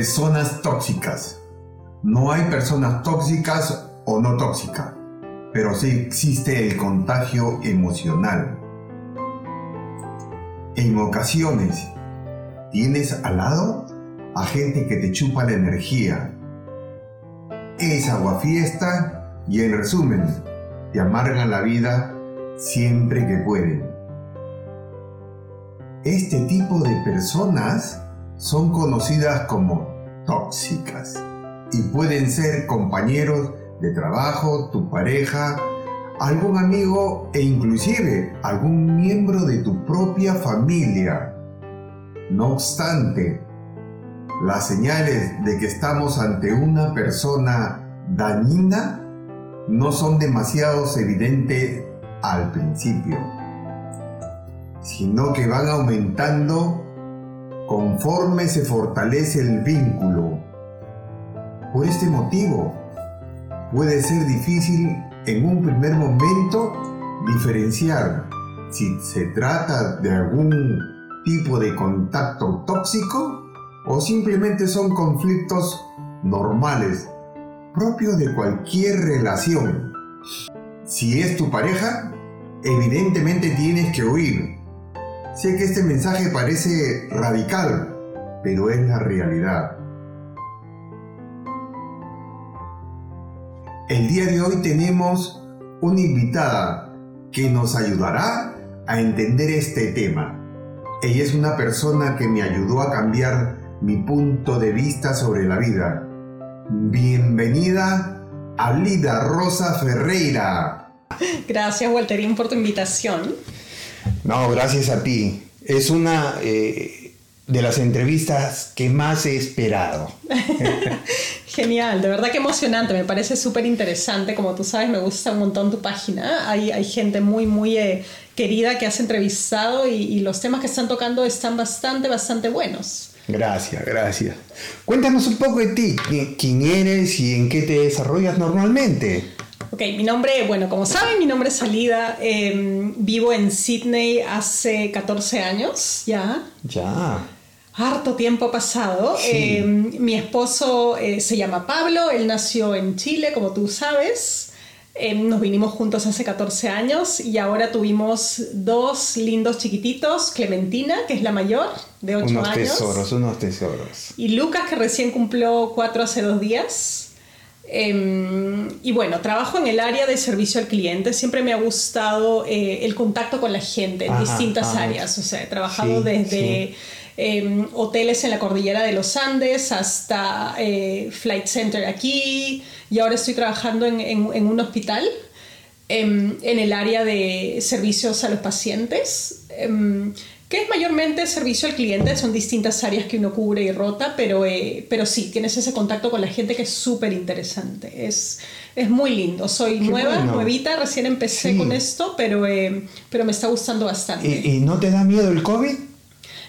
Personas tóxicas. No hay personas tóxicas o no tóxicas, pero sí existe el contagio emocional. En ocasiones, tienes al lado a gente que te chupa la energía. Es aguafiesta y en resumen, te amargan la vida siempre que pueden. Este tipo de personas son conocidas como tóxicas y pueden ser compañeros de trabajo, tu pareja, algún amigo e inclusive algún miembro de tu propia familia. No obstante, las señales de que estamos ante una persona dañina no son demasiado evidentes al principio, sino que van aumentando conforme se fortalece el vínculo. Por este motivo, puede ser difícil en un primer momento diferenciar si se trata de algún tipo de contacto tóxico o simplemente son conflictos normales propios de cualquier relación. Si es tu pareja, evidentemente tienes que huir Sé que este mensaje parece radical, pero es la realidad. El día de hoy tenemos una invitada que nos ayudará a entender este tema. Ella es una persona que me ayudó a cambiar mi punto de vista sobre la vida. Bienvenida a Lida Rosa Ferreira. Gracias, Walterín, por tu invitación. No, gracias a ti. Es una eh, de las entrevistas que más he esperado. Genial, de verdad que emocionante, me parece súper interesante. Como tú sabes, me gusta un montón tu página. Hay, hay gente muy, muy eh, querida que has entrevistado y, y los temas que están tocando están bastante, bastante buenos. Gracias, gracias. Cuéntanos un poco de ti, quién eres y en qué te desarrollas normalmente. Ok, mi nombre, bueno, como saben, mi nombre es Salida. Em, vivo en Sydney hace 14 años ya. Ya. Harto tiempo ha pasado. Em, mi esposo eh, se llama Pablo, él nació en Chile, como tú sabes. Em, nos vinimos juntos hace 14 años y ahora tuvimos dos lindos chiquititos, Clementina, que es la mayor, de 8 años. Unos tesoros, unos tesoros. Y Lucas, que recién cumplió 4 hace dos días. Em, y bueno, trabajo en el área de servicio al cliente. Siempre me ha gustado eh, el contacto con la gente en distintas áreas. O sea, he trabajado desde em, hoteles en la cordillera de los Andes hasta eh, Flight Center aquí. Y ahora estoy trabajando en, en un hospital em, en el área de servicios a los pacientes que es mayormente servicio al cliente, son distintas áreas que uno cubre y rota, pero, eh, pero sí, tienes ese contacto con la gente que es súper interesante, es, es muy lindo. Soy nueva, nuevita, recién empecé con esto, pero, eh, pero me está gustando bastante. ¿Y, no te da miedo el COVID?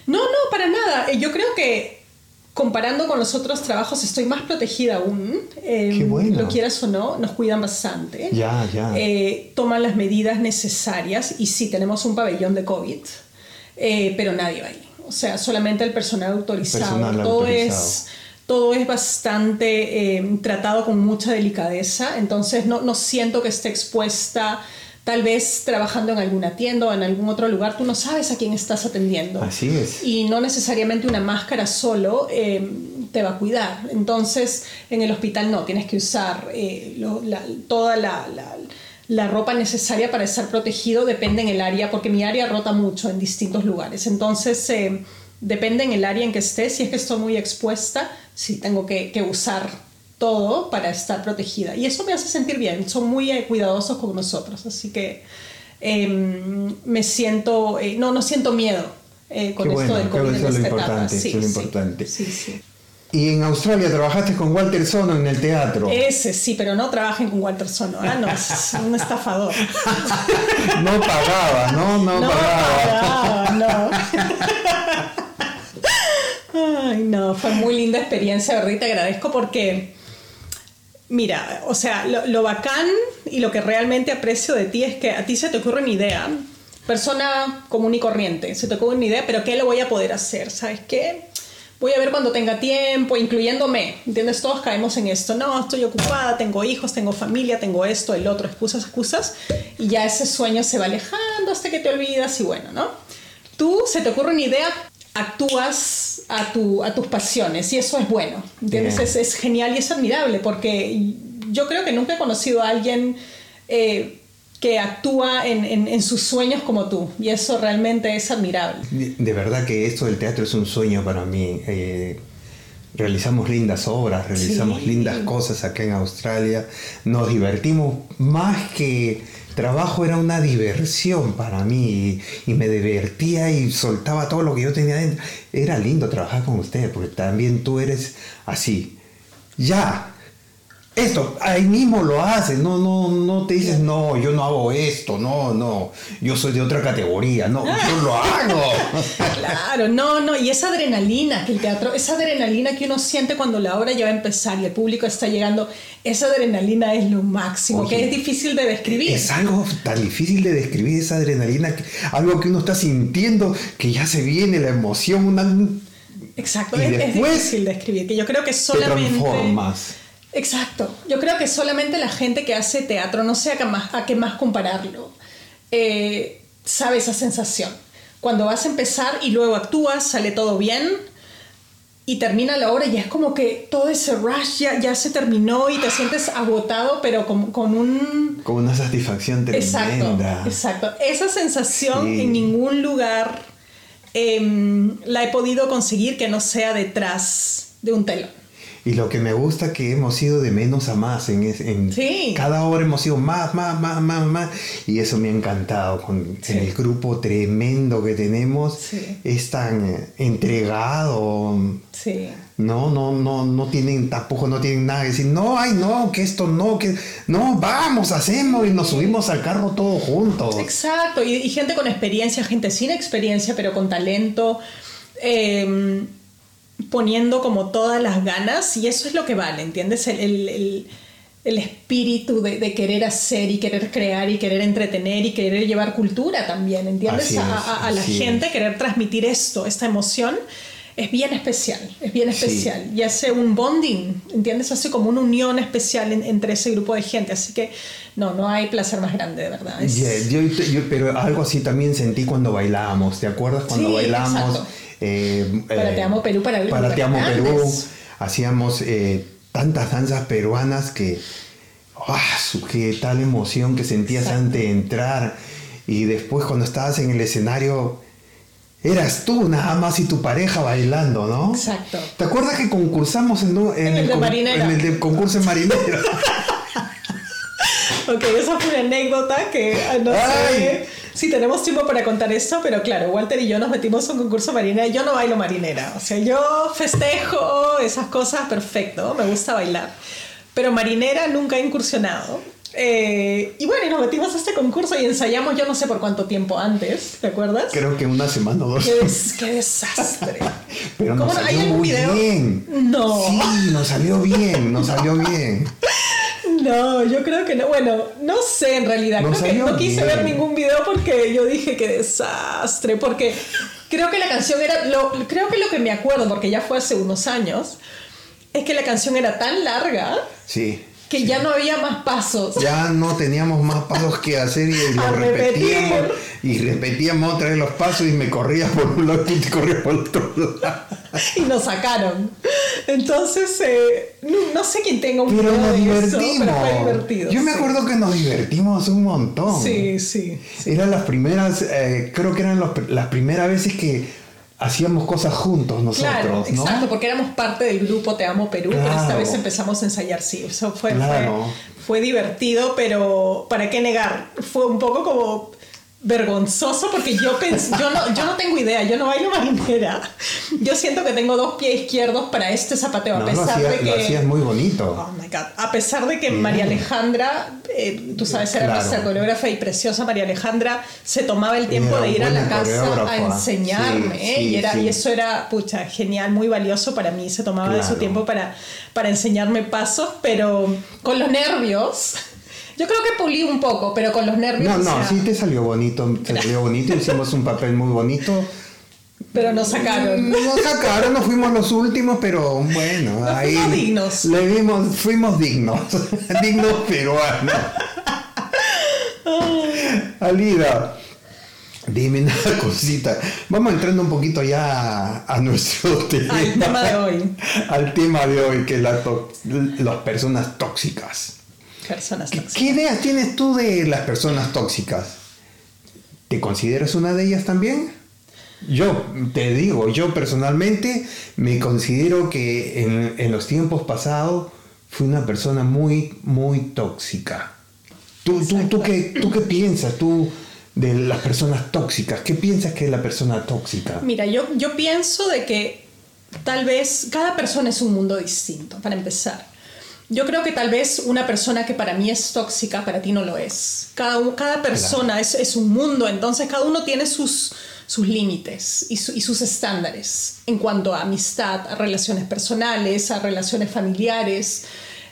No, no, para nada. Eh, yo creo que comparando con los otros trabajos estoy más protegida aún. Qué bueno. Lo quieras o no, nos cuidan bastante. Ya, ya. toman las medidas necesarias y sí, tenemos un pabellón de COVID. Eh, pero nadie va ahí. O sea, solamente el personal autorizado. todo, Es, todo es bastante eh, tratado con mucha delicadeza, entonces no, no siento que esté expuesta tal vez trabajando en alguna tienda o en algún otro lugar, tú no sabes a quién estás atendiendo. Así es. Y no necesariamente una máscara solo eh, te va a cuidar. Entonces, en el hospital no, tienes que usar toda la, la ropa necesaria para estar protegido depende en el área, porque mi área rota mucho en distintos lugares. Entonces, eh, depende en el área en que esté. Si es que estoy muy expuesta, sí tengo que, usar todo para estar protegida. Y eso me hace sentir bien. Son muy eh, cuidadosos con nosotros. Así que em, me siento, eh, no, no siento miedo con esto del COVID en esta etapa. Sí, es lo importante. Sí, sí. Y en Australia trabajaste con Walter Sono en el teatro. Ese sí, pero no trabajen con Walter Sono, ah, no, es un estafador. no pagaba, ¿no? No, No pagaba. pagaba, no. Ay, no, fue muy linda experiencia, ¿verdad? Y te agradezco porque, mira, o sea, lo, lo bacán y lo que realmente aprecio de ti es que a ti se te ocurre una idea, persona común y corriente, se te ocurre una idea, pero ¿qué le voy a poder hacer? ¿Sabes qué? Voy a ver cuando tenga tiempo, incluyéndome, ¿entiendes? Todos caemos en esto, no, estoy ocupada, tengo hijos, tengo familia, tengo esto, el otro, excusas, excusas, y ya ese sueño se va alejando hasta que te olvidas y bueno, ¿no? Tú se te ocurre una idea, actúas a, tu, a tus pasiones y eso es bueno, ¿entiendes? Es genial y es admirable porque yo creo que nunca he conocido a alguien eh, que actúa en, en- en sus sueños como tú y eso realmente es admirable. De de verdad que esto del teatro es un sueño para mí. Eh, realizamos lindas obras, realizamos Sí. lindas cosas acá en Australia. Nos divertimos más que trabajo, era una diversión para mí. Y, y me divertía y soltaba todo lo que yo tenía dentro. Era lindo trabajar con usted, porque también tú eres así. Ya. Esto, ahí mismo lo haces, no, no, no te dices, no, yo no hago esto, no, no, yo soy de otra categoría, no, yo lo hago. Claro, no, no, y esa adrenalina que el teatro, esa adrenalina que uno siente cuando la obra ya va a empezar y el público está llegando, esa adrenalina es lo máximo, Oye, que es difícil de describir. Es algo tan difícil de describir esa adrenalina, algo que uno está sintiendo, que ya se viene la emoción, una, Exacto, y es, difícil de describir, que yo creo que te solamente... transformas. Exacto, yo creo que solamente la gente que hace teatro, no sé a qué más, a qué más compararlo, eh, sabe esa sensación. Cuando vas a empezar y luego actúas, sale todo bien y termina la obra y es como que todo ese rush ya, ya se terminó y te sientes agotado, pero con, con un... Con una satisfacción Exacto, tremenda. exacto. Esa sensación Sí. en ningún lugar em, la he podido conseguir que no sea detrás de un telón. Y lo que me gusta que hemos ido de menos a más. En, es- en Sí. cada hora hemos ido más, más, más, más, más. Y eso me ha encantado. Con Sí. el grupo tremendo que tenemos. Sí. Es tan eh, entregado. Sí. No, no, no, no tienen, tampoco no tienen nada que decir. No, ay, no, que esto no, que. No, vamos, hacemos y nos subimos al carro todos juntos. Exacto, y, y gente con experiencia, gente sin experiencia, pero con talento, eh, poniendo como todas las ganas, y eso es lo que vale, ¿entiendes? El, el- el- el espíritu de, de querer hacer y querer crear y querer entretener y querer llevar cultura también, ¿entiendes? A, es, a- a la gente, es. querer transmitir esto, esta emoción. Es bien especial, es bien Sí. especial. Y hace un bonding, ¿entiendes? Hace como una unión especial en- entre ese grupo de gente. Así que, no, no hay placer más grande, de verdad. Es- Yeah, yo- yo- pero algo así también sentí cuando bailábamos. ¿Te acuerdas cuando Sí, exacto. Eh, Para eh, Te Amo Perú, para- Para Te Amo para Perú. Hacíamos eh, tantas danzas peruanas que. Su- ¡Qué tal emoción que sentías Exacto. antes de entrar! Y después, cuando estabas en el escenario, eras tú nada más y tu pareja bailando, ¿no? Exacto. ¿Te acuerdas que concursamos en, un- en En el de con- marinera. en el de concurso en marinera? Ok, esa fue una anécdota que ah, no Ay. sé si tenemos tiempo para contar esto, pero claro, Walter y yo nos metimos a un concurso marinera. Yo no bailo marinera, o sea, yo festejo esas cosas, perfecto, me gusta bailar. Pero marinera nunca he incursionado. Eh, y bueno, y nos metimos a este concurso y ensayamos yo no sé por cuánto tiempo antes, ¿te acuerdas? Creo que una semana o dos. Qué, des- qué desastre. Pero ¿Cómo nos no? ¿Hay salió algún muy video? bien. No. Sí, nos salió bien, nos salió bien. No, yo creo que no. Bueno, no sé en realidad. Nos creo que no quise bien. ver ningún video porque yo dije que desastre. Porque creo que la canción era. Lo, creo que lo que me acuerdo, porque ya fue hace unos años, es que la canción era tan larga Sí. Que ya no había más pasos. Ya no teníamos más pasos que hacer y lo repetíamos. repetir. Y repetíamos otra vez los pasos y me corría por un lado y te corrías por otro lado. Y nos sacaron. Entonces, eh, no, no sé quién tenga un Pero nos de eso, divertimos. pero fue divertido. Yo me sí. acuerdo que nos divertimos un montón. Sí, sí. sí. Eran las primeras, eh, creo que eran los- las primeras veces que hacíamos cosas juntos nosotros, Claro, ¿no? exacto, porque éramos parte del grupo Te Amo Perú, pero esta vez empezamos a ensayar, sí, eso fue, Claro. fue, fue divertido, pero ¿para qué negar? Fue un poco como vergonzoso porque yo yo no, yo no tengo idea, yo no bailo marinera. Yo siento que tengo dos pies izquierdos para este zapateo, a pesar de que... Lo hacías muy bonito. Oh my God. A pesar de que María Alejandra, eh, tú sabes, era nuestra coreógrafa y preciosa María Alejandra, se tomaba el tiempo de ir a la casa a enseñarme, ¿eh? y, era, y eso era, pucha, genial, muy valioso para mí, se tomaba de su tiempo para, para enseñarme pasos, pero con los nervios yo creo que pulí un poco, pero con los nervios. No, no, sí te salió bonito, te salió bonito, hicimos un papel muy bonito. Pero nos sacaron. Mm, nos sacaron, no fuimos los últimos, pero bueno, ahí. Fuimos dignos. Le vimos, fuimos dignos. dignos peruanos. Alida, dime una cosita. Vamos entrando un poquito ya a, nuestro tema. Al tema de hoy. Al tema de hoy, que es las personas tóxicas personas tóxicas. ¿Qué ideas tienes tú de las personas tóxicas? ¿Te consideras una de ellas también? Yo te digo, yo personalmente me considero que en, los tiempos pasados fui una persona muy, muy tóxica. ¿Tú, tú, tú, qué, ¿Tú qué piensas tú de las personas tóxicas? ¿Qué piensas que es la persona tóxica? Mira, yo, yo pienso de que tal vez cada persona es un mundo distinto, para empezar. Yo creo que tal vez una persona que para mí es tóxica, para ti no lo es. Cada, cada persona es, es, un mundo, entonces cada uno tiene sus, sus límites y, y, sus estándares en cuanto a amistad, a relaciones personales, a relaciones familiares.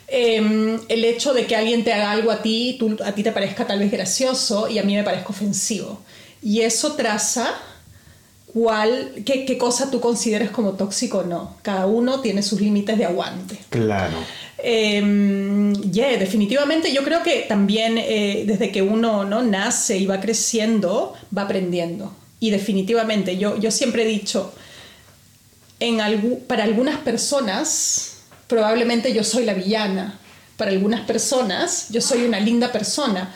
Em, el hecho de que alguien te haga algo a ti, tú, a ti te parezca tal vez gracioso y a mí me parezca ofensivo. Y eso traza cuál, qué, qué cosa tú consideras como tóxico o no. Cada uno tiene sus límites de aguante. Claro. Eh, definitivamente yo creo que también eh, desde que uno ¿no? nace y va creciendo, va aprendiendo. Y definitivamente yo, yo siempre he dicho, en para algunas personas probablemente yo soy la villana, para algunas personas yo soy una linda persona.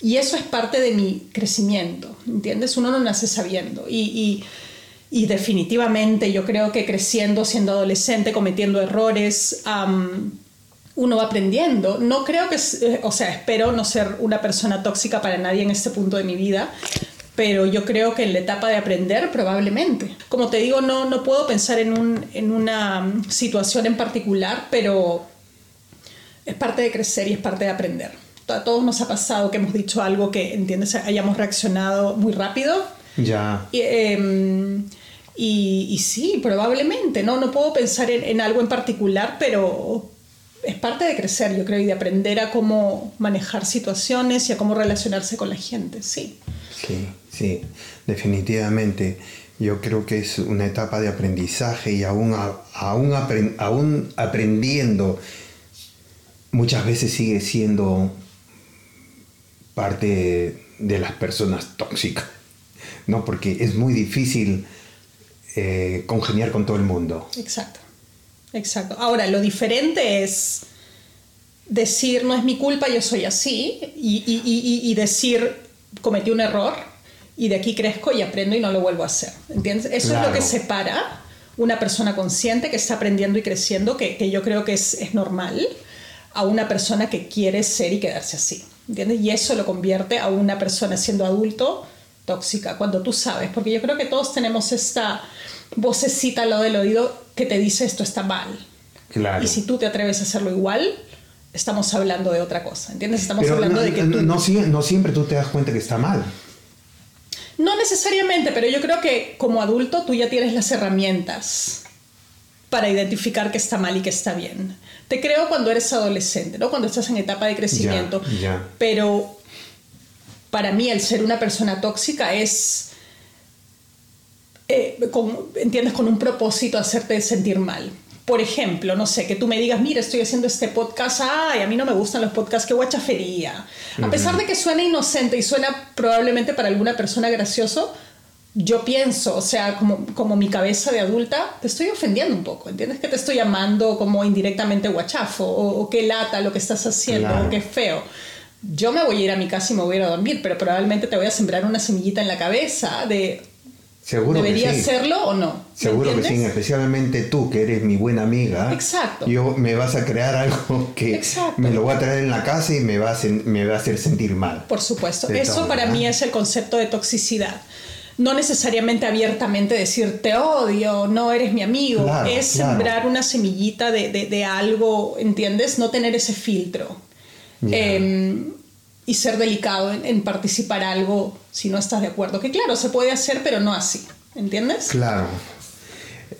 Y eso es parte de mi crecimiento, ¿entiendes? Uno no nace sabiendo. Y, y, definitivamente yo creo que creciendo, siendo adolescente, cometiendo errores, uno va aprendiendo. No creo que, eh, o sea, espero no ser una persona tóxica para nadie en este punto de mi vida, pero yo creo que en la etapa de aprender probablemente. Como te digo, no, no puedo pensar en, un, en una mm, situación en particular, pero es parte de crecer y es parte de aprender. A todos nos ha pasado que hemos dicho algo que, ¿entiendes?, hayamos reaccionado muy rápido. Ya. Y, em, y, sí, probablemente, ¿no? No puedo pensar en, en algo en particular, pero, es parte de crecer, yo creo, y de aprender a cómo manejar situaciones y a cómo relacionarse con la gente, sí. Sí, sí, definitivamente. Yo creo que es una etapa de aprendizaje y aún, aún, aún aprendiendo, muchas veces sigue siendo parte de las personas tóxicas, ¿no? Porque es muy difícil eh, congeniar con todo el mundo. Exacto. Exacto. Ahora, lo diferente es decir, no es mi culpa, yo soy así, y, decir, cometí un error, y de aquí crezco y aprendo y no lo vuelvo a hacer. ¿Entiendes? Eso es lo que separa una persona consciente que está aprendiendo y creciendo, que, yo creo que es, es, normal, a una persona que quiere ser y quedarse así. ¿Entiendes? Y eso lo convierte a una persona siendo adulto tóxica, cuando tú sabes, porque yo creo que todos tenemos esta vocecita al lado del oído que te dice esto está mal. Claro. Y si tú te atreves a hacerlo igual, estamos hablando de otra cosa, ¿entiendes? Estamos hablando de que no, no siempre tú te das cuenta que está mal. No necesariamente, pero yo creo que como adulto tú ya tienes las herramientas para identificar que está mal y que está bien. Te creo cuando eres adolescente, ¿no? Cuando estás en etapa de crecimiento. Pero para mí el ser una persona tóxica es eh, entiendes, con un propósito hacerte sentir mal. Por ejemplo, no sé, que tú me digas, mira, estoy haciendo este podcast, ay, a mí no me gustan los podcasts, qué guachafería. A pesar de que suena inocente y suena probablemente para alguna persona gracioso, yo pienso, o sea, como, como mi cabeza de adulta, te estoy ofendiendo un poco, ¿entiendes? Que te estoy llamando como indirectamente guachafo, o, qué lata lo que estás haciendo, o qué feo. Yo me voy a ir a mi casa y me voy a ir a dormir, pero probablemente te voy a sembrar una semillita en la cabeza de, Seguro ¿Debería que sí. hacerlo o no? Seguro que sí, especialmente tú, que eres mi buena amiga. Exacto. Yo me vas a crear algo que Exacto. me lo voy a traer en la casa y me va a, me va a hacer sentir mal. Por supuesto. Eso todo, para ¿verdad? mí es el concepto de toxicidad. No necesariamente abiertamente decir te odio, no eres mi amigo. Claro, es claro. sembrar una semillita de, de- de algo, ¿entiendes? No tener ese filtro. Ya. Em, y ser delicado en, en participar algo si no estás de acuerdo. Que claro, se puede hacer, pero no así. ¿Entiendes? Claro.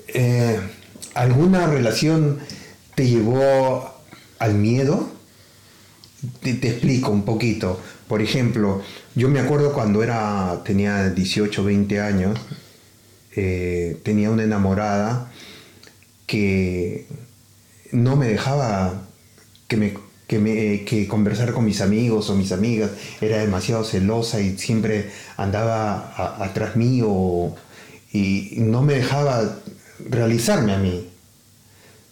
Eh, ¿Alguna relación te llevó al miedo? Te, explico un poquito. Por ejemplo, yo me acuerdo cuando era, tenía 18, 20 años, eh, tenía una enamorada que no me dejaba que me que, me, que conversar con mis amigos o mis amigas, era demasiado celosa y siempre andaba a- atrás mío y no me dejaba realizarme a mí,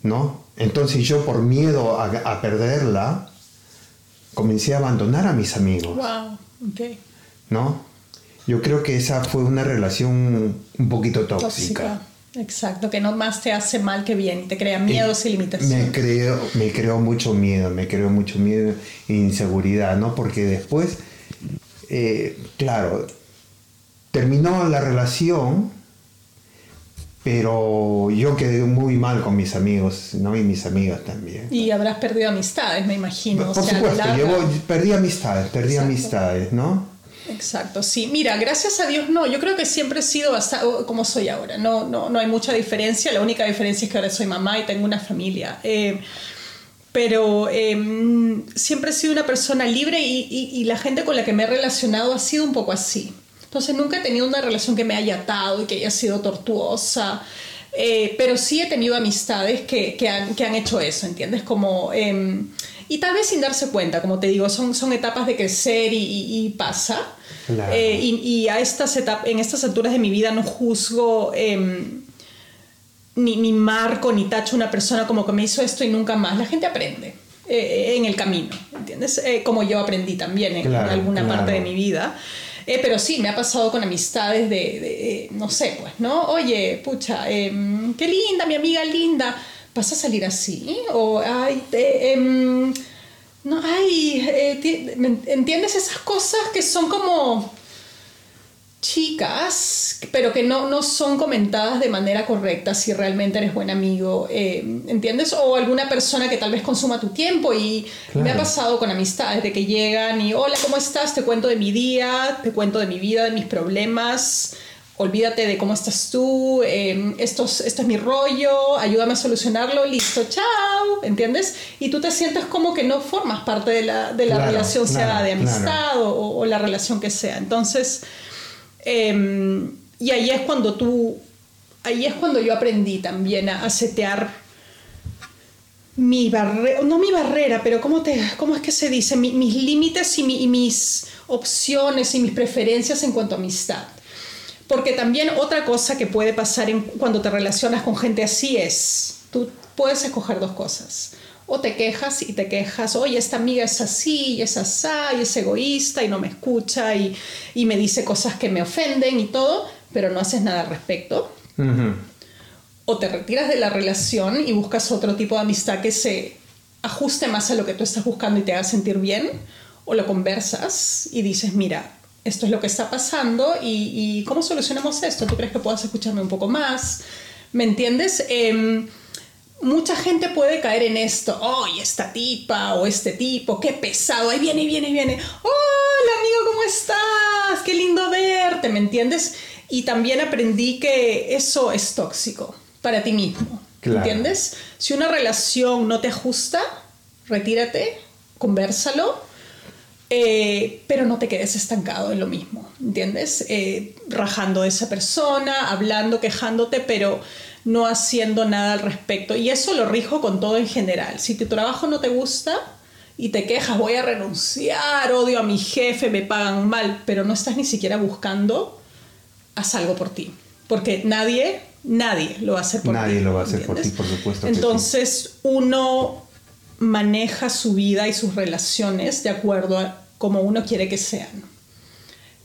¿no? Entonces yo por miedo a, a perderla, comencé a abandonar a mis amigos, Wow. Ok. ¿no? Yo creo que esa fue una relación un poquito tóxica. Tóxica. Exacto, que no más te hace mal que bien y te crea miedos y Me limitaciones. creó, me creó mucho miedo, me creó mucho miedo e inseguridad, ¿no? Porque después, eh, claro, terminó la relación, pero yo quedé muy mal con mis amigos, ¿no? Y mis amigas también. Y habrás perdido amistades, me imagino. Por o sea, a la supuesto, llevo- perdí amistades, perdí Exacto. amistades, ¿no? Exacto, sí. Mira, gracias a Dios no. Yo creo que siempre he sido como soy ahora. No, no, no hay mucha diferencia. La única diferencia es que ahora soy mamá y tengo una familia. Eh, pero eh, siempre he sido una persona libre y, y- y la gente con la que me he relacionado ha sido un poco así. Entonces nunca he tenido una relación que me haya atado y que haya sido tortuosa. Eh, pero sí he tenido amistades que, que han, que han hecho eso, ¿entiendes? Como, eh, y tal vez sin darse cuenta, como te digo, son, son etapas de crecer y, y- y pasa. Claro. Eh, y, y a estas etap- en estas alturas de mi vida no juzgo em, ni, ni marco ni tacho a una persona como que me hizo esto y nunca más. La gente aprende eh, en el camino, ¿entiendes? Eh, como yo aprendí también en, en Claro, alguna claro. parte de mi vida. Eh, pero sí, me ha pasado con amistades de, no sé, pues, ¿no? Oye, pucha, em, qué linda, mi amiga linda, ¿vas a salir así? O, ay, te, em, no, ay, eh, ti- ¿me ¿entiendes? Esas cosas que son como chicas, pero que no, no son comentadas de manera correcta si realmente eres buen amigo, eh, ¿entiendes? O alguna persona que tal vez consuma tu tiempo y Claro. me ha pasado con amistades de que llegan y, hola, ¿cómo estás? Te cuento de mi día, te cuento de mi vida, de mis problemas. Olvídate de cómo estás tú, eh, esto, es- esto es mi rollo, ayúdame a solucionarlo, listo, chao, ¿entiendes? Y tú te sientes como que no formas parte de la, de la Claro, relación, sea de amistad o, o la relación que sea. Entonces, Em, y ahí es cuando tú, ahí es cuando yo aprendí también a, a setear mi barrera, no mi barrera, pero ¿cómo, te, cómo es que se dice? Mi- mis límites y, mi- y mis opciones y mis preferencias en cuanto a amistad. Porque también otra cosa que puede pasar cuando te relacionas con gente así es, tú puedes escoger dos cosas. O te quejas y te quejas, oye, esta amiga es así, y es asá, y es egoísta, y no me escucha, y, y me dice cosas que me ofenden y todo, pero no haces nada al respecto o te retiras de la relación y buscas otro tipo de amistad que se ajuste más a lo que tú estás buscando y te haga sentir bien, o lo conversas y dices, mira, esto es lo que está pasando y, y ¿cómo solucionamos esto? ¿Tú crees que puedas escucharme un poco más? ¿Me entiendes? Em, mucha gente puede caer en esto, ¡ay, esta tipa o este tipo, qué pesado! Ahí viene, viene, viene. ¡Hola, amigo, ¿cómo estás? ¡Qué lindo verte! ¿Me entiendes? Y también aprendí que eso es tóxico para ti mismo. Claro. ¿Entiendes? Si una relación no te ajusta, retírate, conversalo, eh, pero no te quedes estancado en lo mismo, ¿entiendes? Eh, rajando de esa persona, hablando, quejándote, pero no haciendo nada al respecto. Y eso lo rijo con todo en general. Si tu trabajo no te gusta y te quejas, voy a renunciar, odio a mi jefe, me pagan mal, pero no estás ni siquiera buscando, haz algo por ti. Porque nadie, nadie lo va a hacer por ti. Nadie lo va a hacer por ti, por supuesto sí. Entonces, uno maneja su vida y sus relaciones de acuerdo a como uno quiere que sean.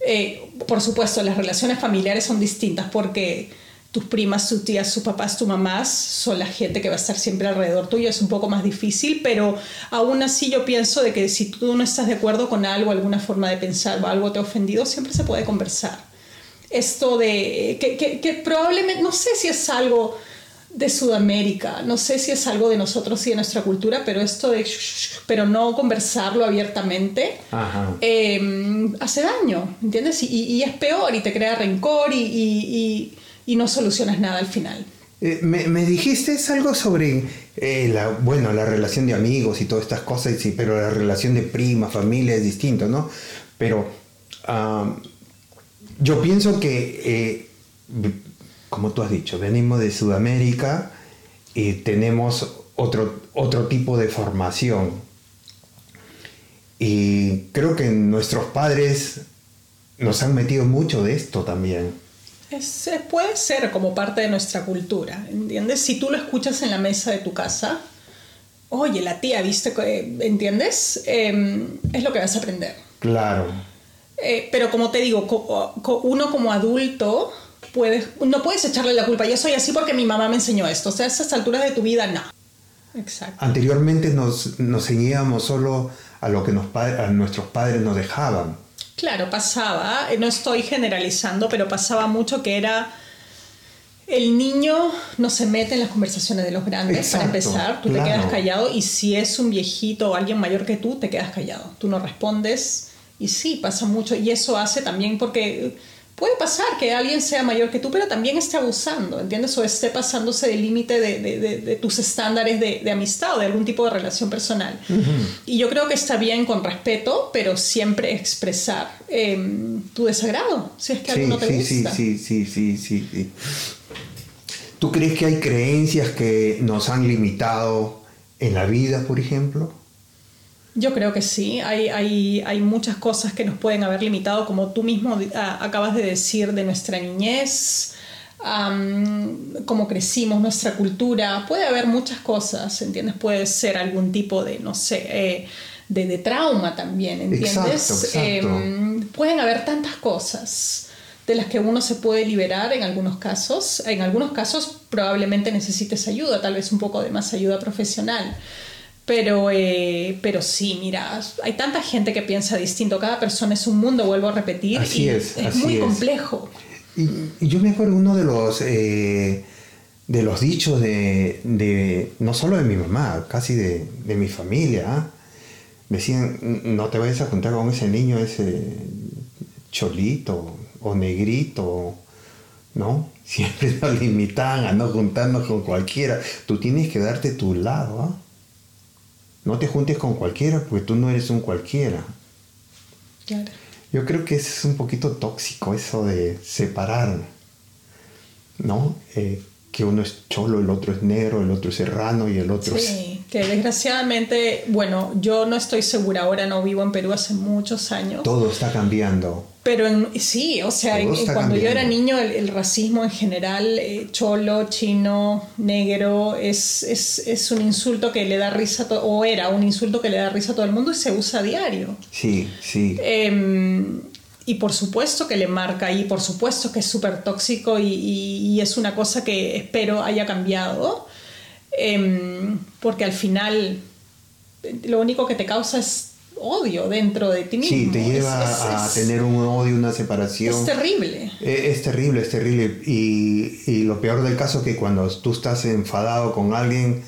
Eh, por supuesto, las relaciones familiares son distintas porque tus primas, tus tías, sus papás, tus mamás son la gente que va a estar siempre alrededor tuyo, es un poco más difícil, pero aún así yo pienso de que si tú no estás de acuerdo con algo, alguna forma de pensar o algo te ha ofendido, siempre se puede conversar. Esto de que, que, que probablemente, no sé si es algo de Sudamérica, no sé si es algo de nosotros y de nuestra cultura, pero esto de, pero no conversarlo abiertamente, eh, hace daño, ¿entiendes? Y, y, es peor y te crea rencor y, y y no solucionas nada al final. Eh, me, me, dijiste algo sobre eh, la, bueno, la relación de amigos y todas estas cosas, sí, pero la relación de prima, familia es distinto, ¿no? Pero yo pienso que, eh, como tú has dicho, venimos de Sudamérica y tenemos otro, otro tipo de formación. Y creo que nuestros padres nos han metido mucho de esto también puede ser como parte de nuestra cultura, ¿entiendes? Si tú lo escuchas en la mesa de tu casa, oye, la tía, ¿viste? ¿Entiendes? Em, es lo que vas a aprender. Claro. Eh, pero como te digo, uno como adulto puedes, no puedes echarle la culpa. Yo soy así porque mi mamá me enseñó esto. O sea, a esas alturas de tu vida, no. Exacto. Anteriormente nos, nos seguíamos solo a lo que nos, a nuestros padres nos dejaban. Claro, pasaba, eh, no estoy generalizando, pero pasaba mucho que era el niño no se mete en las conversaciones de los grandes para empezar, tú te quedas callado y si es un viejito o alguien mayor que tú, te quedas callado, tú no respondes y sí, pasa mucho y eso hace también porque puede pasar que alguien sea mayor que tú, pero también esté abusando, ¿entiendes? O esté pasándose del límite de, de, de, tus estándares de, amistad o de algún tipo de relación personal. Y yo creo que está bien con respeto, pero siempre expresar em, tu desagrado, si es que algo no te sí, gusta. Sí, sí, sí, sí, sí. ¿Tú crees que hay creencias que nos han limitado en la vida, por ejemplo? Yo creo que sí, hay, hay, hay, muchas cosas que nos pueden haber limitado, como tú mismo acabas de decir, de nuestra niñez, cómo crecimos, nuestra cultura, puede haber muchas cosas, ¿entiendes? Puede ser algún tipo de, no sé, eh, de, de, trauma también, ¿entiendes? Em, pueden haber tantas cosas de las que uno se puede liberar en algunos casos. En algunos casos probablemente necesites ayuda, tal vez un poco de más ayuda profesional. Pero, eh, pero sí, mira, hay tanta gente que piensa distinto, cada persona es un mundo, vuelvo a repetir, así es, es muy complejo. Y, yo me acuerdo uno de los, eh, de los dichos de, de, no solo de mi mamá, casi de, de mi familia, ¿ah? decían, no te vayas a juntar con ese niño, ese cholito o negrito, ¿no? Siempre nos limitan a no juntarnos con cualquiera. Tú tienes que darte tu lado, ¿ah? No te juntes con cualquiera porque tú no eres un cualquiera. Claro. Yo creo que es un poquito tóxico eso de separar, ¿no? Eh, que uno es cholo, el otro es negro, el otro es serrano y el otro sí, que desgraciadamente, bueno, yo no estoy segura, ahora no vivo en Perú hace muchos años. Todo está cambiando. Pero en, sí, o sea, cuando yo era niño, el, racismo en general, eh, cholo, chino, negro, es, es, es, un insulto que le da risa, o era un insulto que le da risa a todo el mundo y se usa a diario. Sí, sí. Eh, y por supuesto que le marca y por supuesto que es súper tóxico y, es una cosa que espero haya cambiado, em, porque al final lo único que te causa es odio dentro de ti mismo. Sí, te lleva a tener un odio, una separación. Es terrible. E, es, terrible, es terrible. Y, y, lo peor del caso es que cuando tú estás enfadado con alguien,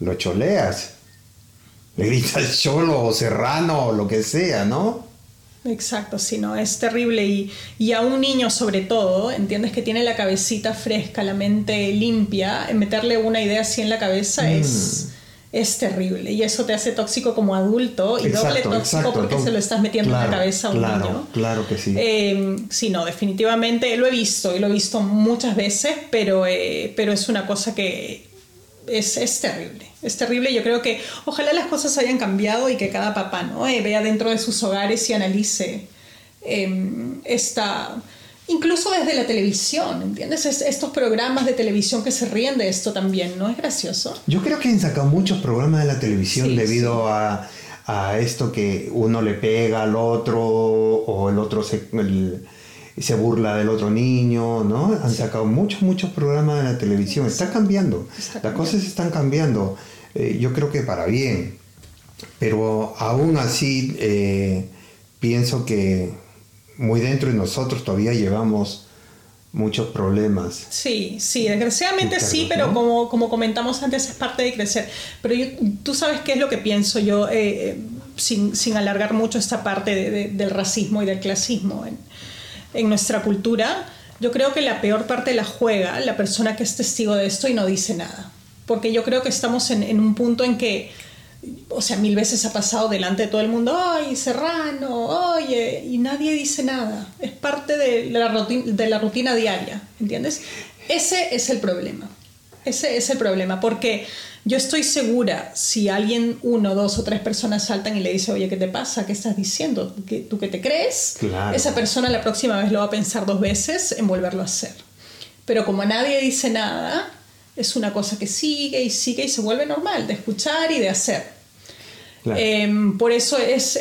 lo choleas. Le gritas cholo o serrano o lo que sea, ¿no? Exacto, sí, no, es terrible y, y, a un niño sobre todo, entiendes que tiene la cabecita fresca, la mente limpia, meterle una idea así en la cabeza mm. es, es terrible y eso te hace tóxico como adulto y doble tóxico porque se lo estás metiendo en la cabeza a un niño. Claro que sí. Eh, sí, no, definitivamente lo he visto y lo he visto muchas veces, pero, eh, pero es una cosa que es, es, terrible, es terrible. Yo creo que ojalá las cosas hayan cambiado y que cada papá ¿no? Eh, vea dentro de sus hogares y analice em, esta, incluso desde la televisión, ¿entiendes? estos programas de televisión que se ríen de esto también, ¿no? Es gracioso. Yo creo que han sacado muchos programas de la televisión debido A, a esto que uno le pega al otro o el otro se, se burla del otro niño, ¿no? Han sacado muchos, muchos programas de la televisión. Está cambiando. Las cosas están cambiando. Eh, yo creo que para bien. Pero aún así eh, pienso que muy dentro de nosotros todavía llevamos muchos problemas. Sí, sí, desgraciadamente sí, pero como, como comentamos antes, es parte de crecer. Pero tú sabes qué es lo que pienso yo, eh, eh, sin, sin, alargar mucho esta parte del racismo y del clasismo en, en, nuestra cultura. Yo creo que la peor parte la juega la persona que es testigo de esto y no dice nada. Porque yo creo que estamos en, en un punto en que o sea, mil veces ha pasado delante de todo el mundo, ay, Serrano, oye, y nadie dice nada. Es parte de la, rutina, de la rutina diaria, ¿entiendes? Ese es el problema. Ese es el problema, porque yo estoy segura, si alguien, uno, dos o tres personas saltan y le dice, oye, ¿qué te pasa? ¿Qué estás diciendo? ¿Tú qué te crees? Esa persona la próxima vez lo va a pensar dos veces en volverlo a hacer. Pero como nadie dice nada, es una cosa que sigue y sigue y se vuelve normal de escuchar y de hacer. Em, por eso es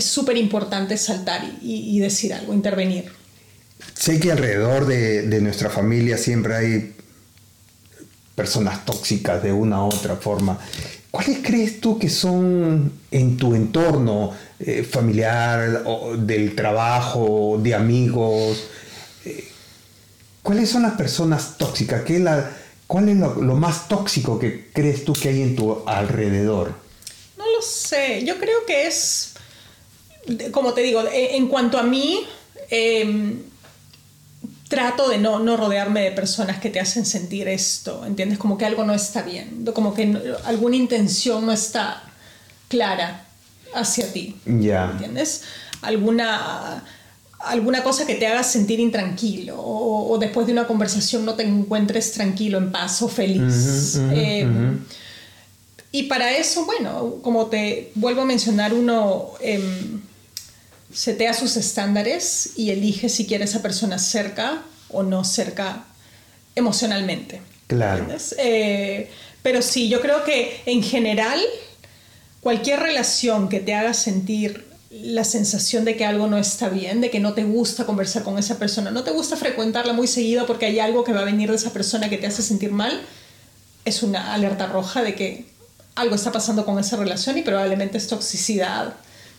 súper es, importante saltar y, decir algo, intervenir. Sé que alrededor de, nuestra familia siempre hay personas tóxicas de una u otra forma. ¿Cuáles crees tú que son en tu entorno eh, familiar, o del trabajo, de amigos? Eh, ¿Cuáles son las personas tóxicas? ¿Qué la, ¿Cuál es lo, lo, más tóxico que crees tú que hay en tu alrededor? Sé, yo creo que es, como te digo, en cuanto a mí, em, trato de no, no rodearme de personas que te hacen sentir esto, ¿entiendes? Como que algo no está bien, como que alguna intención no está clara hacia ti, ¿entiendes? Alguna alguna cosa que te haga sentir intranquilo o, después de una conversación no te encuentres tranquilo, en paz o feliz. Em, y para eso, bueno, como te vuelvo a mencionar, uno eh, setea sus estándares y elige si quiere esa persona cerca o no cerca emocionalmente. Claro. Eh, pero sí, yo creo que en general, cualquier relación que te haga sentir la sensación de que algo no está bien, de que no te gusta conversar con esa persona, no te gusta frecuentarla muy seguido porque hay algo que va a venir de esa persona que te hace sentir mal, es una alerta roja de que algo está pasando con esa relación y probablemente es toxicidad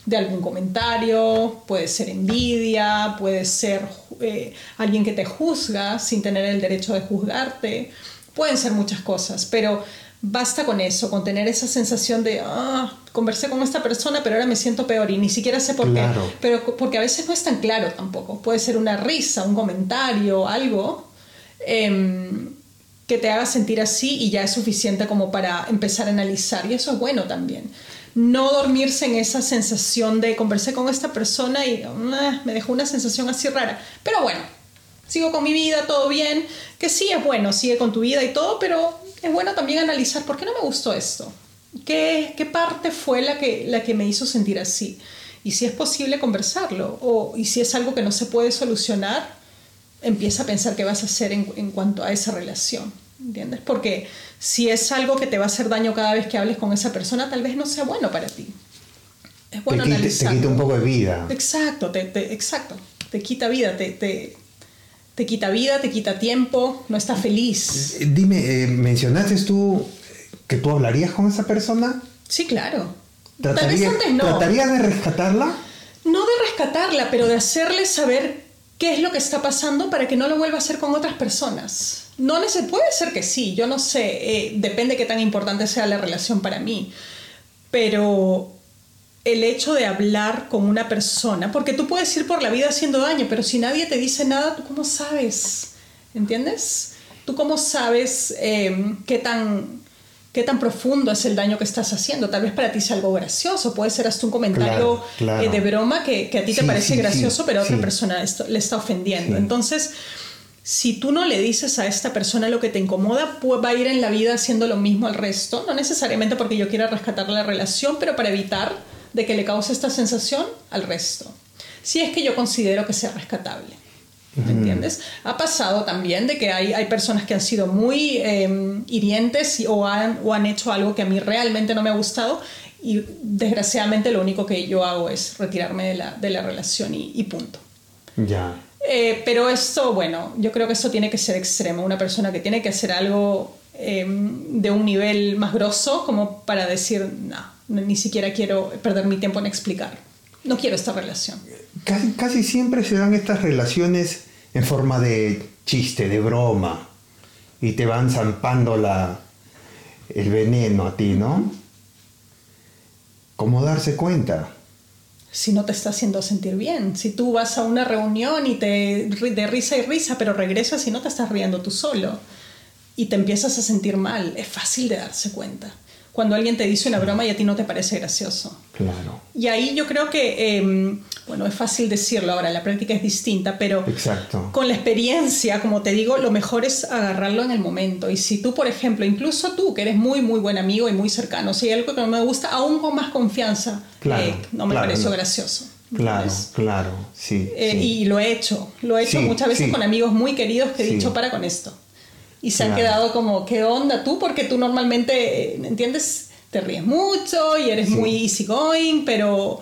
de algún comentario, puede ser envidia, puede ser eh, alguien que te juzga sin tener el derecho de juzgarte, pueden ser muchas cosas, pero basta con eso, con tener esa sensación de, ah, conversé con esta persona, pero ahora me siento peor y ni siquiera sé por qué, pero porque a veces no es tan claro tampoco, puede ser una risa, un comentario, algo. Em, que te haga sentir así y ya es suficiente como para empezar a analizar. Y eso es bueno también. No dormirse en esa sensación de conversé con esta persona y ah, me dejó una sensación así rara. Pero bueno, sigo con mi vida, todo bien, que sí es bueno, sigue con tu vida y todo, pero es bueno también analizar por qué no me gustó esto. ¿Qué, qué parte fue la que, la que me hizo sentir así? Y si es posible conversarlo, o, y si es algo que no se puede solucionar, empieza a pensar qué vas a hacer en, en, cuanto a esa relación, ¿entiendes? Porque si es algo que te va a hacer daño cada vez que hables con esa persona, tal vez no sea bueno para ti. Es bueno te, quita, te quita un poco de vida. Exacto, te, exacto, te quita vida, te, te, te, quita vida, te quita tiempo, no estás feliz. Eh, dime, eh, ¿mencionaste tú que tú hablarías con esa persona? Sí, claro. ¿Trataría, no. ¿Tratarías de rescatarla? No de rescatarla, pero de hacerle saber qué es lo que está pasando para que no lo vuelva a hacer con otras personas. No puede ser que sí, yo no sé, eh, depende qué tan importante sea la relación para mí, pero el hecho de hablar con una persona, porque tú puedes ir por la vida haciendo daño, pero si nadie te dice nada, ¿tú cómo sabes? ¿Entiendes? ¿Tú cómo sabes eh, qué tan qué tan profundo es el daño que estás haciendo. Tal vez para ti sea algo gracioso, puede ser hasta un comentario eh, de broma que, a ti te parece gracioso, pero a otra persona le está ofendiendo. Entonces, si tú no le dices a esta persona lo que te incomoda, pues va a ir en la vida haciendo lo mismo al resto, no necesariamente porque yo quiera rescatar la relación, pero para evitar de que le cause esta sensación al resto. Si es que yo considero que sea rescatable. ¿Me entiendes? Ha pasado también de que hay, hay personas que han sido muy em, hirientes o han, o han hecho algo que a mí realmente no me ha gustado y desgraciadamente lo único que yo hago es retirarme de la, de la relación y, y punto. Ya. Eh, pero esto, bueno, yo creo que eso tiene que ser extremo. Una persona que tiene que hacer algo eh, de un nivel más grosso como para decir, no, ni siquiera quiero perder mi tiempo en explicar. No quiero esta relación. Casi, casi siempre se dan estas relaciones en forma de chiste, de broma, y te van zampando la, el veneno a ti, ¿no? ¿Cómo darse cuenta? si no te está haciendo sentir bien. Si tú vas a una reunión y te de risa y risa, pero regresas y no te estás riendo tú solo y te empiezas a sentir mal, es fácil de darse cuenta cuando alguien te dice una broma y a ti no te parece gracioso. Claro. Y ahí yo creo que, em, bueno, es fácil decirlo ahora, la práctica es distinta, pero Exacto. con la experiencia, como te digo, lo mejor es agarrarlo en el momento. Y si tú, por ejemplo, incluso tú, que eres muy, muy buen amigo y muy cercano, si hay algo que no me gusta, aún con más confianza, Claro, eh, no me claro, pareció no. gracioso. Claro, ¿Entiendes? claro, sí. Eh, sí. Y lo he hecho, lo he hecho Sí, muchas veces sí. con amigos muy queridos que he dicho para con esto. Y se han quedado como, ¿qué onda tú? Porque tú normalmente, ¿entiendes? Te ríes mucho y eres Sí. muy easygoing, pero,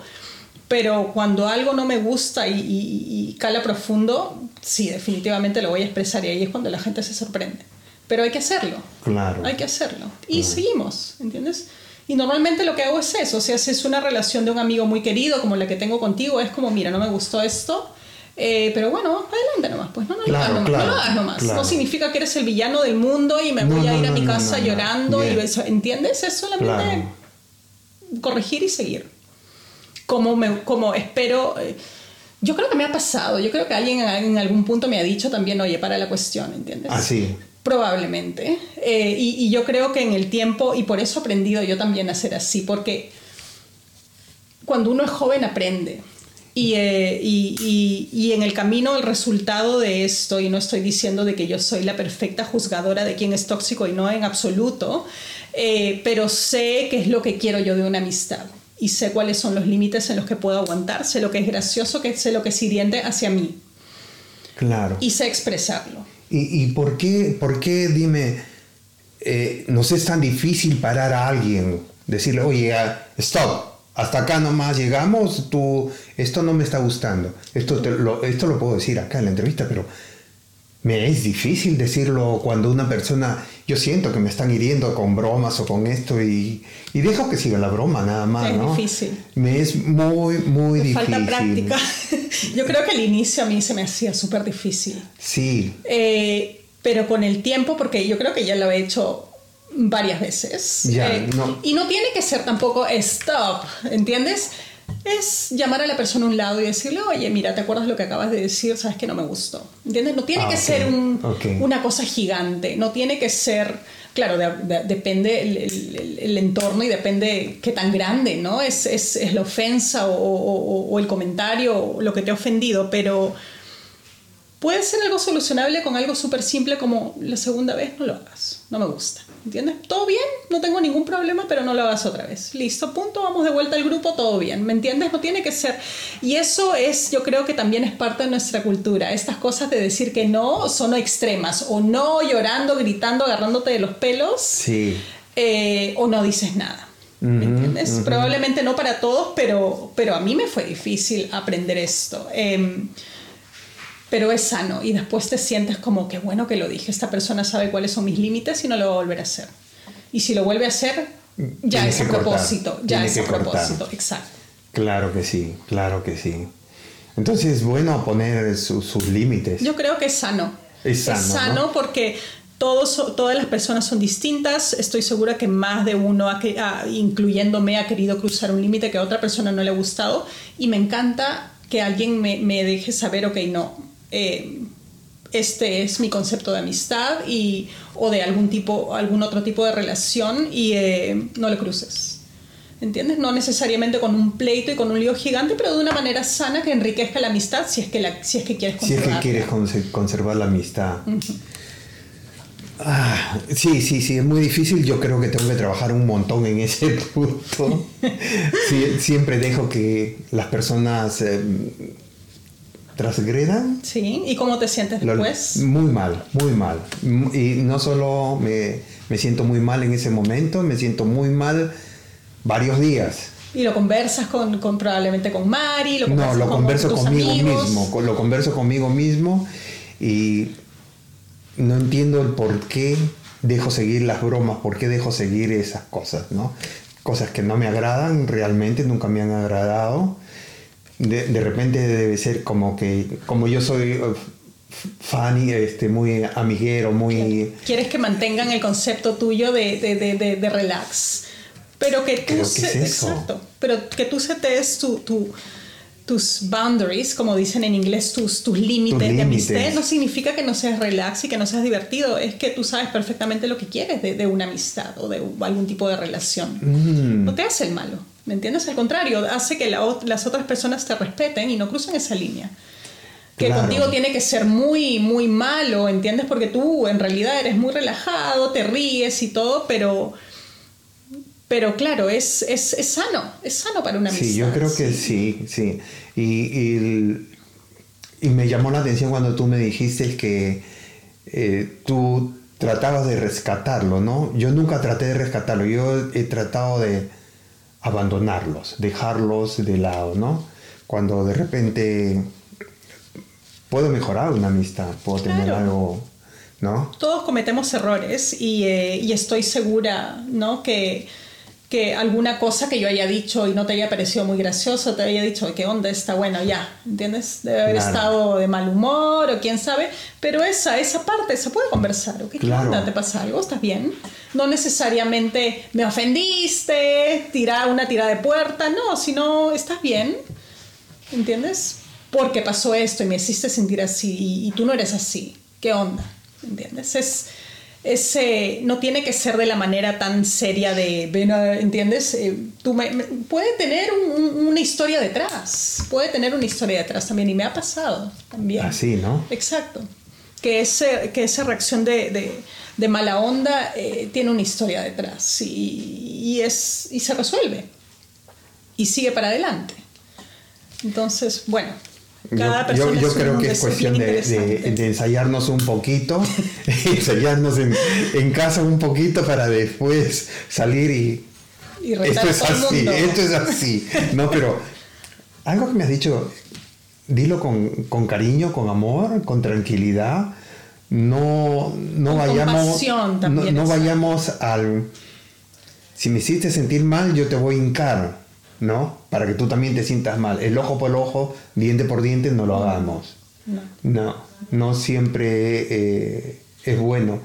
pero cuando algo no me gusta y, y- y cala profundo, sí, definitivamente lo voy a expresar y ahí es cuando la gente se sorprende. Pero hay que hacerlo. Claro. Hay que hacerlo. Y seguimos, ¿entiendes? Y normalmente lo que hago es eso. O sea, si es una relación de un amigo muy querido, como la que tengo contigo, es como, mira, no me gustó esto. Eh, pero bueno, adelante nomás, pues no, no Claro, nomás, claro, no lo hagas nomás. claro. No significa que eres el villano del mundo y me No, voy a no, ir a no, mi no, casa no, no. llorando y ¿entiendes? Es solamente corregir y seguir. Como, me, como espero... eh, yo creo que me ha pasado, yo creo que alguien en, algún punto me ha dicho también, oye, para la cuestión, ¿entiendes? Ah, sí. Probablemente. Eh, y, y yo creo que en el tiempo, y por eso he aprendido yo también a ser así, porque cuando uno es joven aprende. Y, eh, y, y- y en el camino el resultado de esto, y no estoy diciendo de que yo soy la perfecta juzgadora de quién es tóxico y no en absoluto, eh, pero sé qué es lo que quiero yo de una amistad. Y sé cuáles son los límites en los que puedo aguantar, sé lo que es gracioso, que sé lo que es hiriente hacia mí. Claro. Y sé expresarlo. ¿Y, y por, qué, por qué, dime, eh, nos es tan difícil parar a alguien? Decirle, oye, ah, stop, hasta acá nomás llegamos, tú, esto no me está gustando. Esto, te lo, esto lo puedo decir acá en la entrevista, pero me es difícil decirlo cuando una persona, yo siento que me están hiriendo con bromas o con esto y, y dejo que siga la broma nada más, Es ¿no? difícil. Me es muy, muy Me difícil. Falta práctica. Yo creo que al inicio a mí se me hacía súper difícil. Sí, Eh, pero con el tiempo, porque yo creo que ya lo he hecho varias veces. Eh, no. Y no tiene que ser tampoco stop, ¿entiendes? Es llamar a la persona a un lado y decirle, oye, mira, ¿te acuerdas lo que acabas de decir? Sabes que no me gustó. ¿Entiendes? No tiene Ah, que ser un- una cosa gigante, no tiene que ser, claro, de- de- depende el, el- el- el entorno y depende qué tan grande, ¿no? Es, es, es la ofensa o, o- o el comentario o lo que te ha ofendido, pero puede ser algo solucionable con algo súper simple como la segunda vez no lo hagas, no me gusta, ¿entiendes? Todo bien, no tengo ningún problema, pero no lo hagas otra vez. Listo, punto, vamos de vuelta al grupo, todo bien, ¿me entiendes? No tiene que ser. Y eso es, yo creo que también es parte de nuestra cultura, estas cosas de decir que no son extremas, o no llorando, gritando, agarrándote de los pelos, sí. eh, o no dices nada. ¿Me entiendes? Probablemente no para todos, pero, pero a mí me fue difícil aprender esto. Em, pero es sano y después te sientes como que bueno que lo dije, esta persona sabe cuáles son mis límites y no lo va a volver a hacer. Y si lo vuelve a hacer, ya Tiene es a cortar, propósito, ya tiene es a propósito, exacto. Claro que sí, claro que sí. Entonces es bueno poner su- sus límites. Yo creo que es sano. Es sano, ¿no? porque todos, todas las personas son distintas. Estoy segura que más de uno, ha- incluyéndome, ha querido cruzar un límite que a otra persona no le ha gustado. Y me encanta que alguien me, me deje saber, ok, no, eh, este es mi concepto de amistad y, o de algún, tipo, algún otro tipo de relación y eh, no lo cruces. ¿Entiendes? No necesariamente con un pleito y con un lío gigante, pero de una manera sana que enriquezca la amistad si es que, la, si es que quieres si es que quieres conse- conservar la amistad. Ah, sí, sí, sí, es muy difícil. Yo creo que tengo que trabajar un montón en ese punto. Sí, siempre dejo que las personas eh, transgredan. Sí, ¿y cómo te sientes Lo- después? Muy mal, muy mal. Y no solo me, me siento muy mal en ese momento, me siento muy mal varios días. Y lo conversas con, con probablemente con Mari, lo No, lo con- converso con conmigo amigos. mismo, lo converso conmigo mismo y no entiendo el por qué dejo seguir las bromas, por qué dejo seguir esas cosas, ¿no? Cosas que no me agradan, realmente nunca me han agradado. De, de repente debe ser como que, como yo soy eh, fan y este, muy amiguero, muy... Quieres que mantengan el concepto tuyo de, de, de, relax. Pero que tú Creo que se- es eso. exacto, pero que tú setes tu, tu- tus boundaries, como dicen en inglés, tus, tus límites de amistad, no significa que no seas relax y que no seas divertido. Es que tú sabes perfectamente lo que quieres de, de una amistad o de algún tipo de relación. Mm, No te hace el malo, ¿me entiendes? Al contrario, hace que la las otras personas te respeten y no crucen esa línea. Que Claro. contigo tiene que ser muy, muy malo, ¿entiendes? Porque tú en realidad eres muy relajado, te ríes y todo, pero, pero claro, es, es, es sano, es sano para una amistad. Sí, yo creo que sí, sí. Y, y, y me llamó la atención cuando tú me dijiste que eh, tú tratabas de rescatarlo, ¿no? Yo nunca traté de rescatarlo, yo he tratado de abandonarlos, dejarlos de lado, ¿no? Cuando de repente puedo mejorar una amistad, puedo tener algo, ¿no? Todos cometemos errores y, eh, y estoy segura, ¿no? Que, que alguna cosa que yo haya dicho y no te haya parecido muy gracioso, te haya dicho, ¿qué onda? Está bueno, ya, ¿entiendes? Debe haber Claro. estado de mal humor o quién sabe, pero esa, esa parte se puede conversar, ¿ok? ¿Qué Claro. onda? ¿Te pasa algo? ¿Estás bien? No necesariamente me ofendiste, tirar una tirada de puerta, no, sino estás bien, ¿entiendes? Porque pasó esto y me hiciste sentir así y, y tú no eres así, ¿qué onda? ¿Entiendes? Es, es, eh, no tiene que ser de la manera tan seria de, ¿entiendes? Eh, tú me- me- puede tener un- un- una historia detrás, puede tener una historia detrás también y me ha pasado también. Así, ¿no? Exacto. Que, ese, que esa reacción de, de- de mala onda eh, tiene una historia detrás y, y es, y se resuelve y sigue para adelante. Entonces, bueno, cada Yo, creo que es cuestión de, de- ensayarnos un poquito, ensayarnos en, en casa un poquito para después salir y... Esto es así, mundo. esto es así. No, pero algo que me has dicho, dilo con, con cariño, con amor, con tranquilidad. No, no vayamos, no, no vayamos al... Si me hiciste sentir mal, yo te voy a hincar, ¿no? Para que tú también te sientas mal. El ojo por ojo, diente por diente, no lo hagamos. No. No, no siempre eh, es bueno.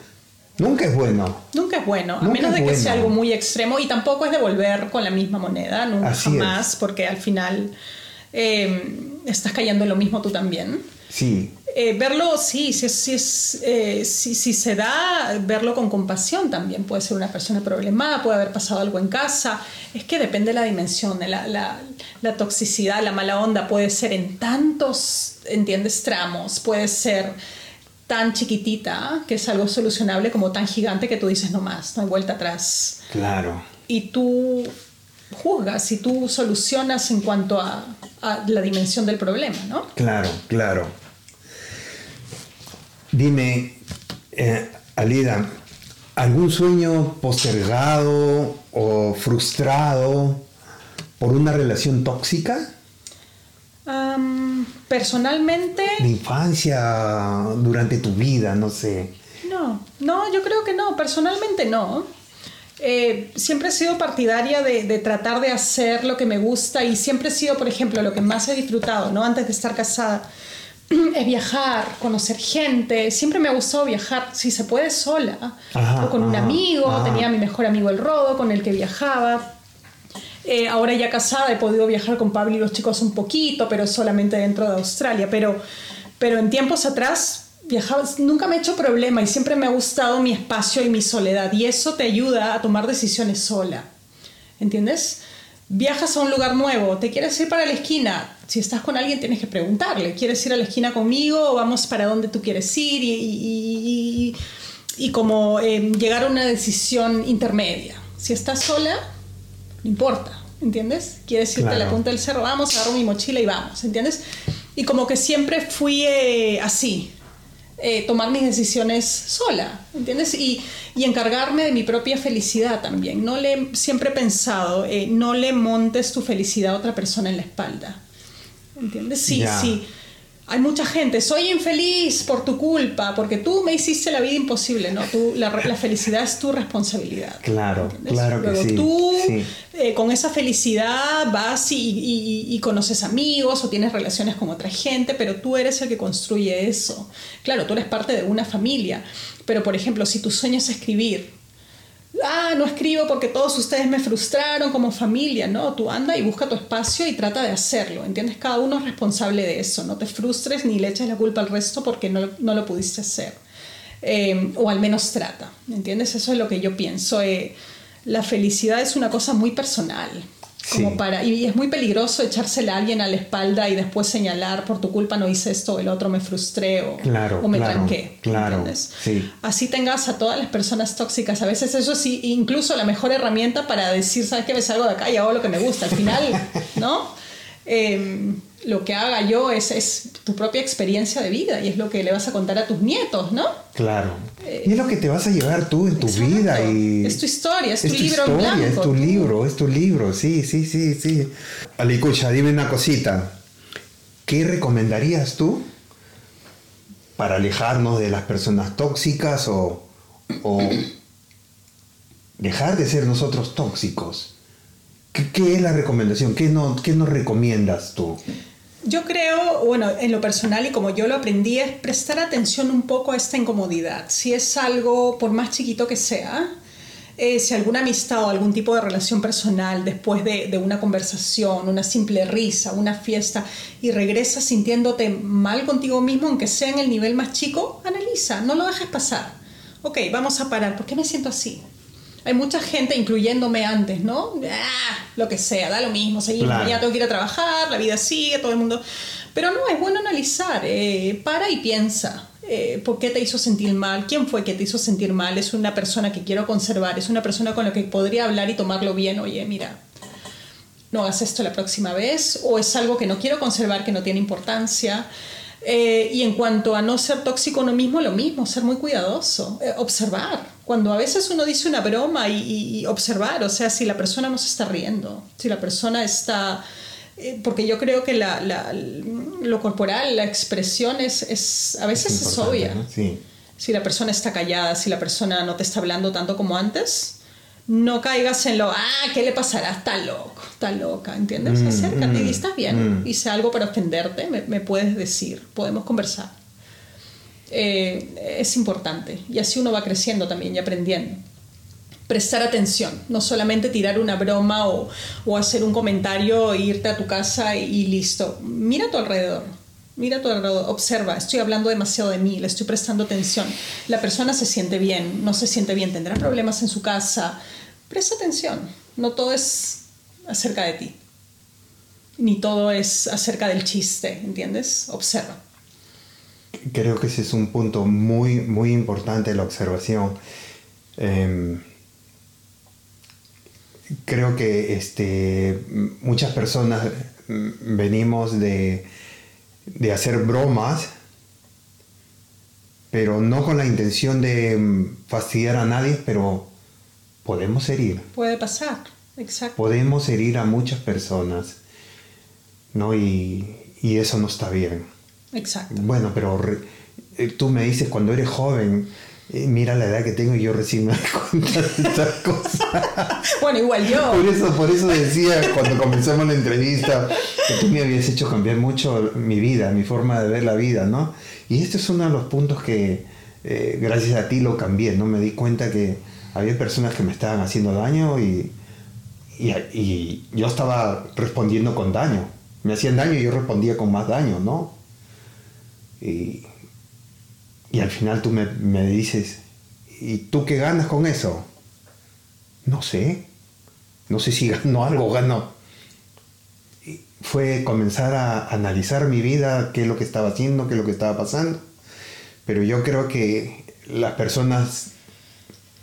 Nunca es bueno. Nunca es bueno, a Nunca menos de que bueno. sea algo muy extremo y tampoco es devolver con la misma moneda, nunca Así jamás, es. porque al final eh, estás cayendo en lo mismo tú también. Sí, Eh, verlo, sí, si, si, eh, si, si se da, verlo con compasión también. Puede ser una persona problemada, puede haber pasado algo en casa. Es que depende de la dimensión, de la, la, la toxicidad, la mala onda puede ser en tantos, ¿entiendes? Tramos, puede ser tan chiquitita que es algo solucionable como tan gigante que tú dices no más, no hay vuelta atrás. claro. Y tú juzgas y tú solucionas en cuanto a, a la dimensión del problema, ¿no? Claro, claro. Dime, eh, Alida, ¿algún sueño postergado o frustrado por una relación tóxica? Personalmente, De infancia, durante tu vida, no sé. no, no, yo creo que no, personalmente no. Eh, siempre he sido partidaria de, de tratar de hacer lo que me gusta y siempre he sido, por ejemplo, lo que más he disfrutado, ¿no? Antes de estar casada, es viajar, conocer gente. Siempre me ha gustado viajar, si se puede, sola Ajá, o con un amigo. ajá. Tenía a mi mejor amigo el Rodo, con el que viajaba. Eh, ahora ya casada he podido viajar con Pablo y los chicos un poquito, pero solamente dentro de Australia. Pero, pero en tiempos atrás viajaba, nunca me he hecho problema y siempre me ha gustado mi espacio y mi soledad. Y eso te ayuda a tomar decisiones sola. ¿Entiendes? Viajas a un lugar nuevo, te quieres ir para la esquina. Si estás con alguien tienes que preguntarle, ¿quieres ir a la esquina conmigo o vamos para donde tú quieres ir? Y, y- y- y como eh, llegar a una decisión intermedia. Si estás sola, no importa, ¿entiendes? Quieres irte a la Claro. punta del cerro, vamos, agarro mi mochila y vamos, ¿entiendes? Y como que siempre fui eh, así. Eh, tomar mis decisiones sola, ¿entiendes? Y, y, encargarme de mi propia felicidad también. No le, siempre he pensado, eh, no le montes tu felicidad a otra persona en la espalda, ¿entiendes? Sí, sí hay mucha gente, soy infeliz por tu culpa, porque tú me hiciste la vida imposible, ¿no? Tú, la, felicidad es tu responsabilidad. Claro, claro que sí. Tú eh, con esa felicidad vas y, conoces amigos o tienes relaciones con otra gente, pero tú eres el que construye eso. Claro, tú eres parte de una familia, pero por ejemplo, si tu sueño es escribir, ah, no escribo porque todos ustedes me frustraron como familia, ¿no? Tú anda y busca tu espacio y trata de hacerlo, ¿entiendes? Cada uno es responsable de eso, no te frustres ni le eches la culpa al resto porque no, no lo pudiste hacer. Eh, o al menos trata, ¿entiendes? Eso es lo que yo pienso. Eh, la felicidad es una cosa muy personal. Como para, y es muy peligroso echársela a alguien a la espalda y después señalar por tu culpa no hice esto, el otro me frustré o, o me tranqué. Claro, Así tengas a todas las personas tóxicas. A veces eso es incluso la mejor herramienta para decir, ¿sabes qué? Me salgo de acá y hago lo que me gusta. Al final, ¿no? Em, lo que haga yo es, es, tu propia experiencia de vida y es lo que le vas a contar a tus nietos, ¿no? Claro. Eh, y es lo que te vas a llevar tú en tu vida. Y es tu historia, es, tu, libro historia, Es tu libro, es tu libro, sí, sí, sí, sí. Alicucha, dime una cosita. ¿Qué recomendarías tú para alejarnos de las personas tóxicas o, o dejar de ser nosotros tóxicos? ¿Qué, es la recomendación? ¿Qué, no, ¿Qué nos recomiendas tú? Yo creo, bueno, en lo personal y como yo lo aprendí, es prestar atención un poco a esta incomodidad. Si es algo, por más chiquito que sea, eh, si alguna amistad o algún tipo de relación personal después de, de, una conversación, una simple risa, una fiesta, y regresas sintiéndote mal contigo mismo, aunque sea en el nivel más chico, analiza, no lo dejes pasar. Ok, vamos a parar. ¿Por qué me siento así? Hay mucha gente, incluyéndome antes, ¿no? Ah, lo que sea, da lo mismo, seguimos, ya tengo que ir a trabajar, la vida sigue, todo el mundo. Pero no, es bueno analizar, eh, para y piensa. Eh, ¿Por qué te hizo sentir mal? ¿Quién fue que te hizo sentir mal? ¿Es una persona que quiero conservar? ¿Es una persona con la que podría hablar y tomarlo bien? Oye, mira, no hagas esto la próxima vez. ¿O es algo que no quiero conservar, que no tiene importancia? Eh, y en cuanto a no ser tóxico uno mismo, lo mismo, ser muy cuidadoso, observar cuando a veces uno dice una broma y, observar, o sea, si la persona no se está riendo, si la persona está... Eh, porque yo creo que la, la, lo corporal, la expresión es, es a veces es, obvia. Si la persona está callada, si la persona no te está hablando tanto como antes, no caigas en lo, ah, ¿qué le pasará? Está loco, está loca, ¿entiendes? Mm, Acércate y mm, estás bien. Mm. Hice algo para ofenderte, me, me puedes decir, podemos conversar. Eh, es importante. Y así uno va creciendo también y aprendiendo. Prestar atención, no solamente tirar una broma o, o hacer un comentario irte a tu casa y, listo. Mira a tu alrededor, mira a tu alrededor, observa, estoy hablando demasiado de mí, le estoy prestando atención. La persona se siente bien, no se siente bien, tendrá problemas en su casa. Presta atención, no todo es acerca de ti, ni todo es acerca del chiste, ¿entiendes? Observa creo que ese es un punto muy, muy importante de la observación. Em, creo que este, muchas personas venimos de, de, hacer bromas, pero no con la intención de fastidiar a nadie, pero podemos herir. Puede pasar, exacto. Podemos herir a muchas personas, ¿no? Y, y eso no está bien. Exacto. Bueno, pero eh, tú me dices cuando eres joven, eh, mira la edad que tengo y yo recién me cuenta de estas cosas. bueno, igual yo. Por eso, por eso decía cuando comenzamos la entrevista que tú me habías hecho cambiar mucho mi vida, mi forma de ver la vida, ¿no? Y este es uno de los puntos que eh, gracias a ti lo cambié, ¿no? Me di cuenta que había personas que me estaban haciendo daño y, y, y yo estaba respondiendo con daño. Me hacían daño y yo respondía con más daño, ¿no? Y, al final tú me, dices, ¿y tú qué ganas con eso? No sé. No sé si gano algo, gano. fue comenzar a analizar mi vida, qué es lo que estaba haciendo, qué es lo que estaba pasando. Pero yo creo que las personas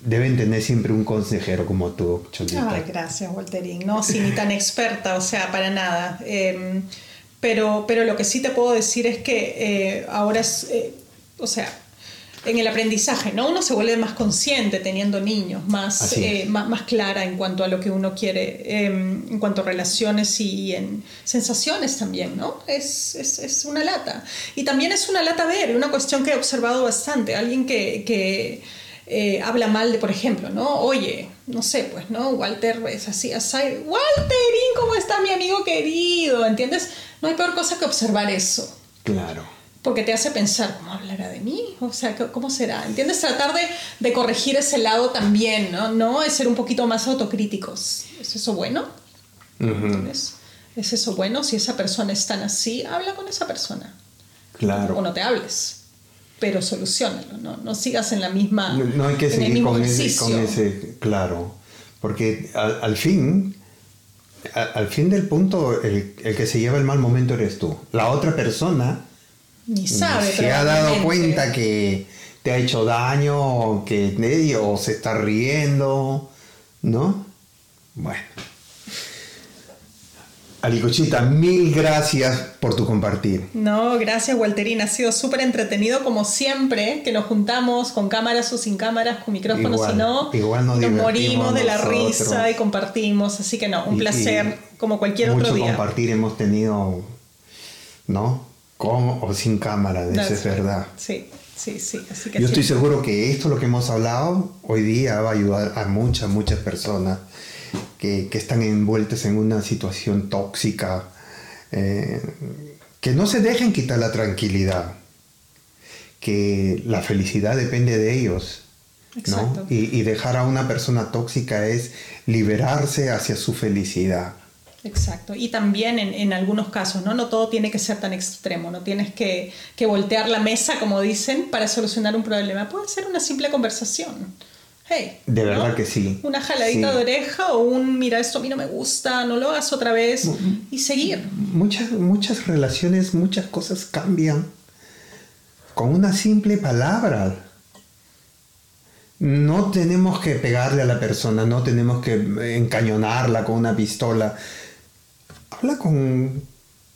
deben tener siempre un consejero como tú, Cholita. Ay, gracias, Walterín. No, sí, ni tan experta, o sea, para nada. Em, pero, pero lo que sí te puedo decir es que eh, ahora es, eh, o sea, en el aprendizaje, ¿no? Uno se vuelve más consciente teniendo niños, más, eh, más, más, clara en cuanto a lo que uno quiere, em, en cuanto a relaciones y en sensaciones también, ¿no? Es, es, es, una lata. Y también es una lata ver, una cuestión que he observado bastante, alguien que, que eh, habla mal de, por ejemplo, ¿no? Oye, no sé, pues, ¿no? Walter es así, así, Walterín, ¿cómo está mi amigo querido? ¿Entiendes? No hay peor cosa que observar eso. Claro porque te hace pensar, ¿cómo hablará de mí? O sea, ¿cómo será? ¿Entiendes? Tratar de, de corregir ese lado también, ¿no? No es ser un poquito más autocríticos. ¿Es eso bueno? ¿Es eso bueno? Si esa persona es tan así, habla con esa persona. Claro. O no te hables, pero solucionalo, ¿no? No sigas en la misma... No, hay que seguir con ese, con ese, claro, porque al, fin... Al, fin del punto, el, el que se lleva el mal momento eres tú. La otra persona ni sabe. Se ha dado cuenta que te ha hecho daño, que o se está riendo, ¿no? Bueno. Alicochita, mil gracias por tu compartir. No, gracias Walterina, ha sido súper entretenido como siempre, que nos juntamos con cámaras o sin cámaras, con micrófonos o no. Igual nos, morimos de la risa y compartimos, así que no, un placer como cualquier otro día. Mucho compartir hemos tenido, ¿no? con o sin cámara, eso es verdad. Sí, sí, sí. Yo estoy seguro que esto, lo que hemos hablado hoy día, va a ayudar a muchas, muchas personas que, están envueltas en una situación tóxica, eh, que no se dejen quitar la tranquilidad, que la felicidad depende de ellos. ¿no? Y, y dejar a una persona tóxica es liberarse hacia su felicidad. Exacto. Y también en, algunos casos, ¿no? No todo tiene que ser tan extremo, no tienes que, voltear la mesa, como dicen, para solucionar un problema. Puede ser una simple conversación. Hey, de verdad que sí. Una jaladita de oreja o un mira, esto a mí no me gusta, no lo hagas otra vez y seguir. Muchas, muchas relaciones, muchas cosas cambian con una simple palabra. No tenemos que pegarle a la persona, no tenemos que encañonarla con una pistola habla con,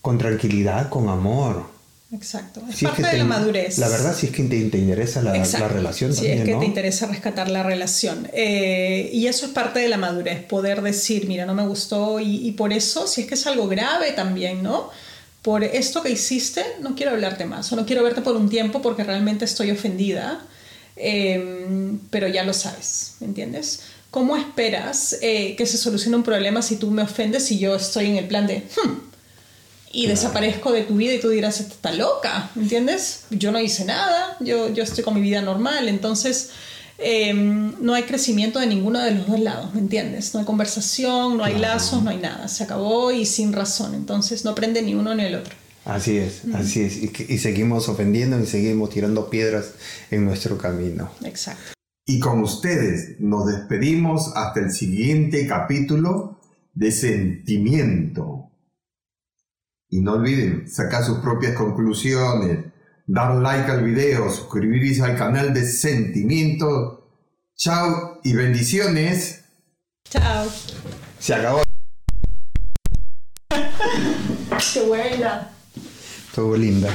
con tranquilidad, con amor. Exacto, es parte de la madurez. La verdad, si es que te, interesa la, la relación si es que te interesa rescatar la relación. Eh, y eso es parte de la madurez, poder decir, mira, no me gustó y, y, por eso, si es que es algo grave también, ¿no? Por esto que hiciste, no quiero hablarte más o no quiero verte por un tiempo porque realmente estoy ofendida, eh, pero ya lo sabes, ¿me entiendes? ¿cómo esperas eh, que se solucione un problema si tú me ofendes y yo estoy en el plan de, hmm", y desaparezco de tu vida y tú dirás, está loca, ¿entiendes? Yo no hice nada, yo, yo estoy con mi vida normal, entonces em, no hay crecimiento de ninguno de los dos lados, ¿me entiendes? No hay conversación, no hay lazos, no hay nada, se acabó y sin razón, entonces no aprende ni uno ni el otro. Así es, así es, y, y seguimos ofendiendo y seguimos tirando piedras en nuestro camino. Exacto. Y con ustedes nos despedimos hasta el siguiente capítulo de Sentimiento. Y no olviden sacar sus propias conclusiones, dar like al video, suscribirse al canal de Sentimiento. Chao y bendiciones. Chao. Se acabó. Qué buena. Estuvo linda.